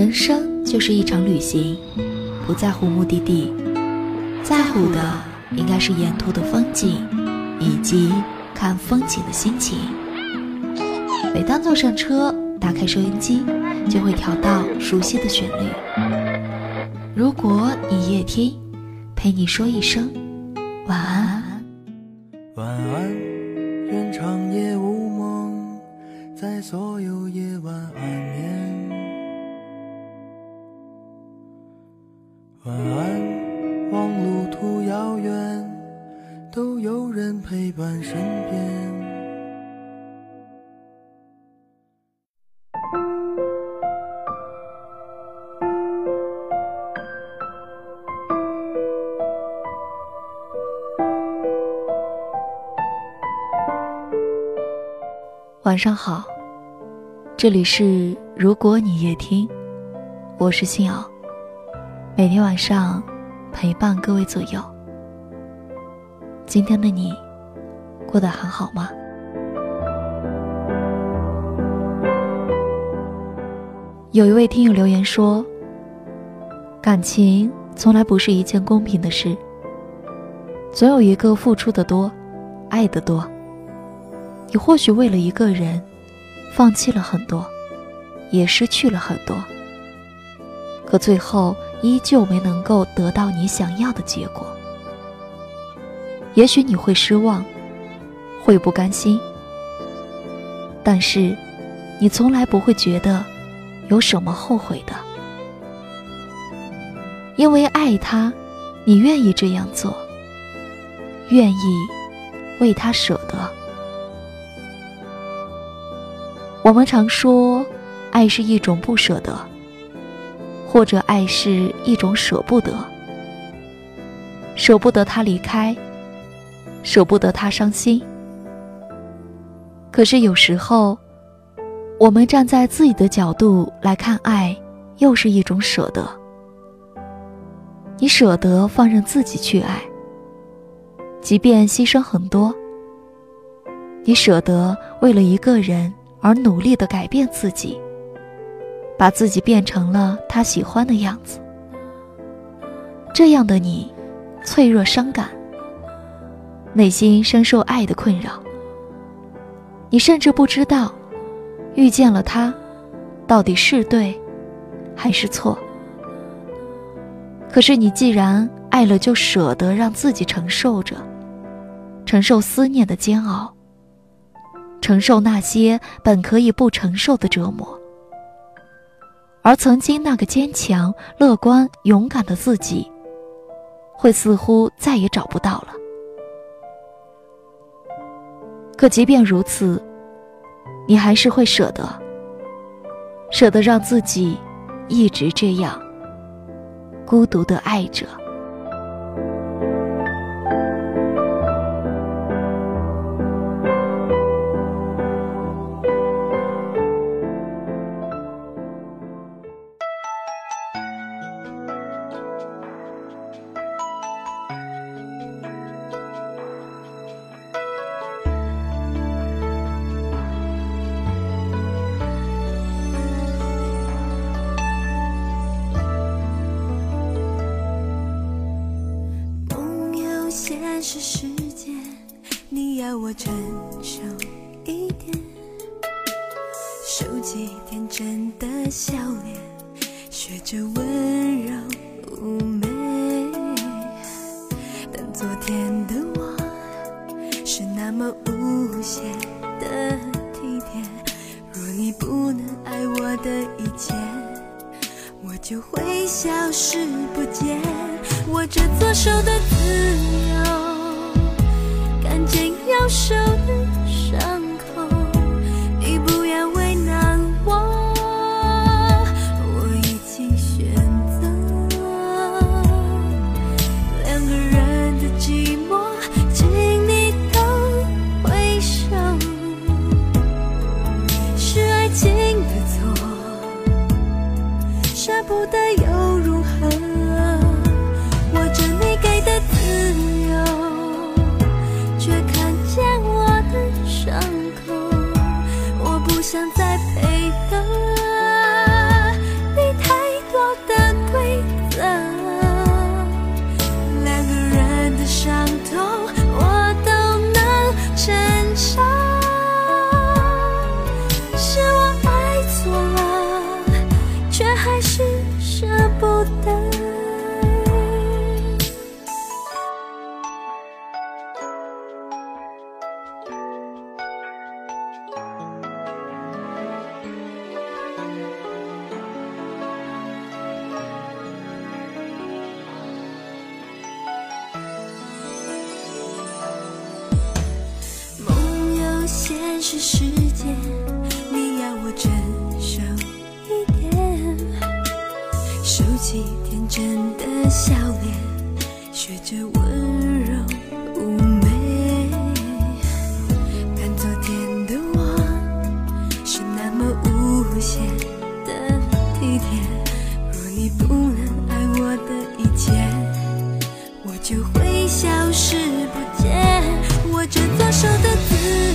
人生就是一场旅行，不在乎目的地，在乎的应该是沿途的风景，以及看风景的心情。每当坐上车，打开收音机，就会调到熟悉的旋律。如果你夜听，陪你说一声晚安。晚安，愿长夜无梦，在所有夜晚安晚安，望路途遥远，都有人陪伴身边。晚上好，这里是如果你夜听，我是信瑶。每天晚上陪伴各位左右。今天的你过得还好吗？有一位听友留言说：“感情从来不是一件公平的事，总有一个付出的多，爱的多。你或许为了一个人，放弃了很多，也失去了很多，可最后。”依旧没能够得到你想要的结果，也许你会失望，会不甘心，但是你从来不会觉得有什么后悔的，因为爱他，你愿意这样做，愿意为他舍得。我们常说，爱是一种不舍得。或者爱是一种舍不得，舍不得他离开，舍不得他伤心。可是有时候，我们站在自己的角度来看爱，又是一种舍得。你舍得放任自己去爱，即便牺牲很多。你舍得为了一个人而努力的改变自己。把自己变成了他喜欢的样子，这样的你，脆弱伤感，内心深受爱的困扰。你甚至不知道，遇见了他，到底是对，还是错。可是你既然爱了，就舍得让自己承受着，承受思念的煎熬，承受那些本可以不承受的折磨。而曾经那个坚强、乐观、勇敢的自己，会似乎再也找不到了。可即便如此，你还是会舍得，舍得让自己一直这样孤独的爱着。是时间，你要我成熟一点，收起天真的笑脸，学着温柔妩媚。但昨天的我是那么无邪的体贴，若你不能爱我的一切，我就会消失不见。握着左手的自由。紧要受的现实世界，你要我成熟一点，收起天真的笑脸，学着温柔妩媚。但昨天的我是那么无限的体贴，若你不能爱我的一切，我就会消失不见。握着左手的自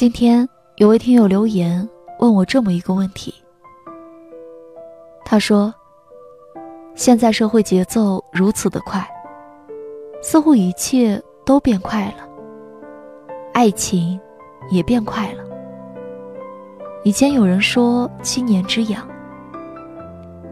今天有位听友留言问我这么一个问题，他说：“现在社会节奏如此的快，似乎一切都变快了，爱情也变快了。以前有人说七年之痒，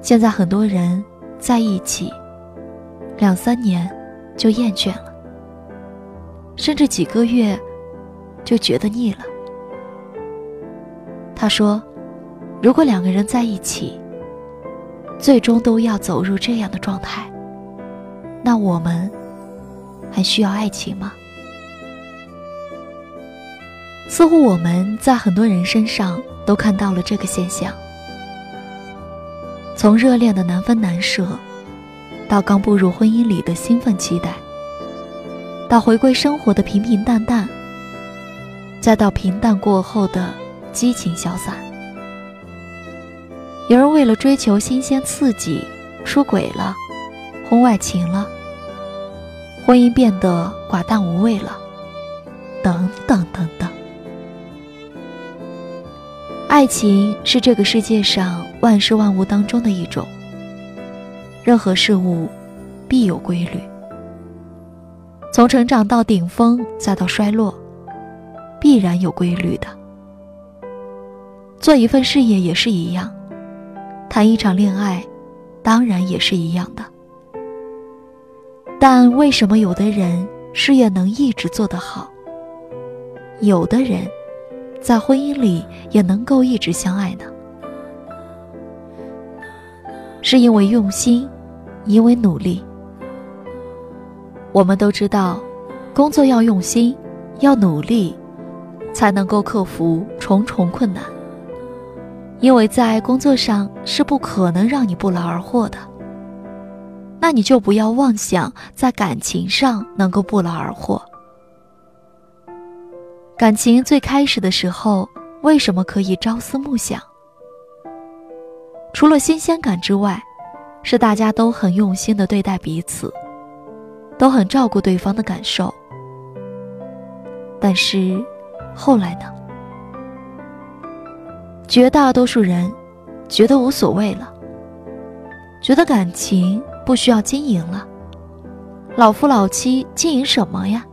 现在很多人在一起两三年就厌倦了，甚至几个月。”就觉得腻了。他说：“如果两个人在一起，最终都要走入这样的状态，那我们还需要爱情吗？”似乎我们在很多人身上都看到了这个现象：从热恋的难分难舍，到刚步入婚姻里的兴奋期待，到回归生活的平平淡淡。再到平淡过后的激情消散，有人为了追求新鲜刺激，出轨了，婚外情了，婚姻变得寡淡无味了，等等等等。爱情是这个世界上万事万物当中的一种，任何事物必有规律，从成长到顶峰，再到衰落。必然有规律的。做一份事业也是一样，谈一场恋爱，当然也是一样的。但为什么有的人事业能一直做得好，有的人在婚姻里也能够一直相爱呢？是因为用心，因为努力。我们都知道，工作要用心，要努力。才能够克服重重困难，因为在工作上是不可能让你不劳而获的。那你就不要妄想在感情上能够不劳而获。感情最开始的时候，为什么可以朝思暮想？除了新鲜感之外，是大家都很用心的对待彼此，都很照顾对方的感受。但是，后来呢？绝大多数人觉得无所谓了，觉得感情不需要经营了，老夫老妻经营什么呀？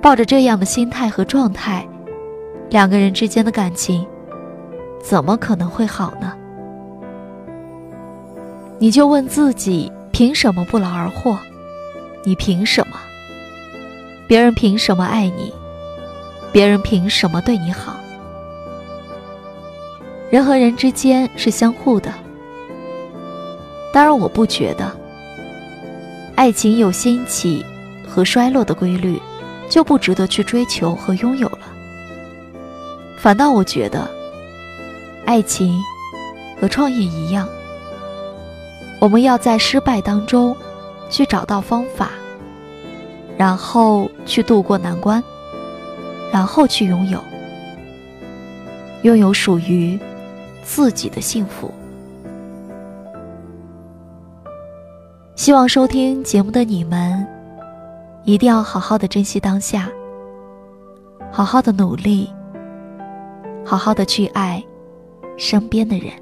抱着这样的心态和状态，两个人之间的感情怎么可能会好呢？你就问自己，凭什么不劳而获？你凭什么？别人凭什么爱你？别人凭什么对你好？人和人之间是相互的。当然，我不觉得爱情有兴起和衰落的规律，就不值得去追求和拥有了。反倒我觉得，爱情和创业一样，我们要在失败当中去找到方法，然后去度过难关，然后去拥有，拥有属于。自己的幸福。希望收听节目的你们，一定要好好的珍惜当下，好好的努力，好好的去爱身边的人。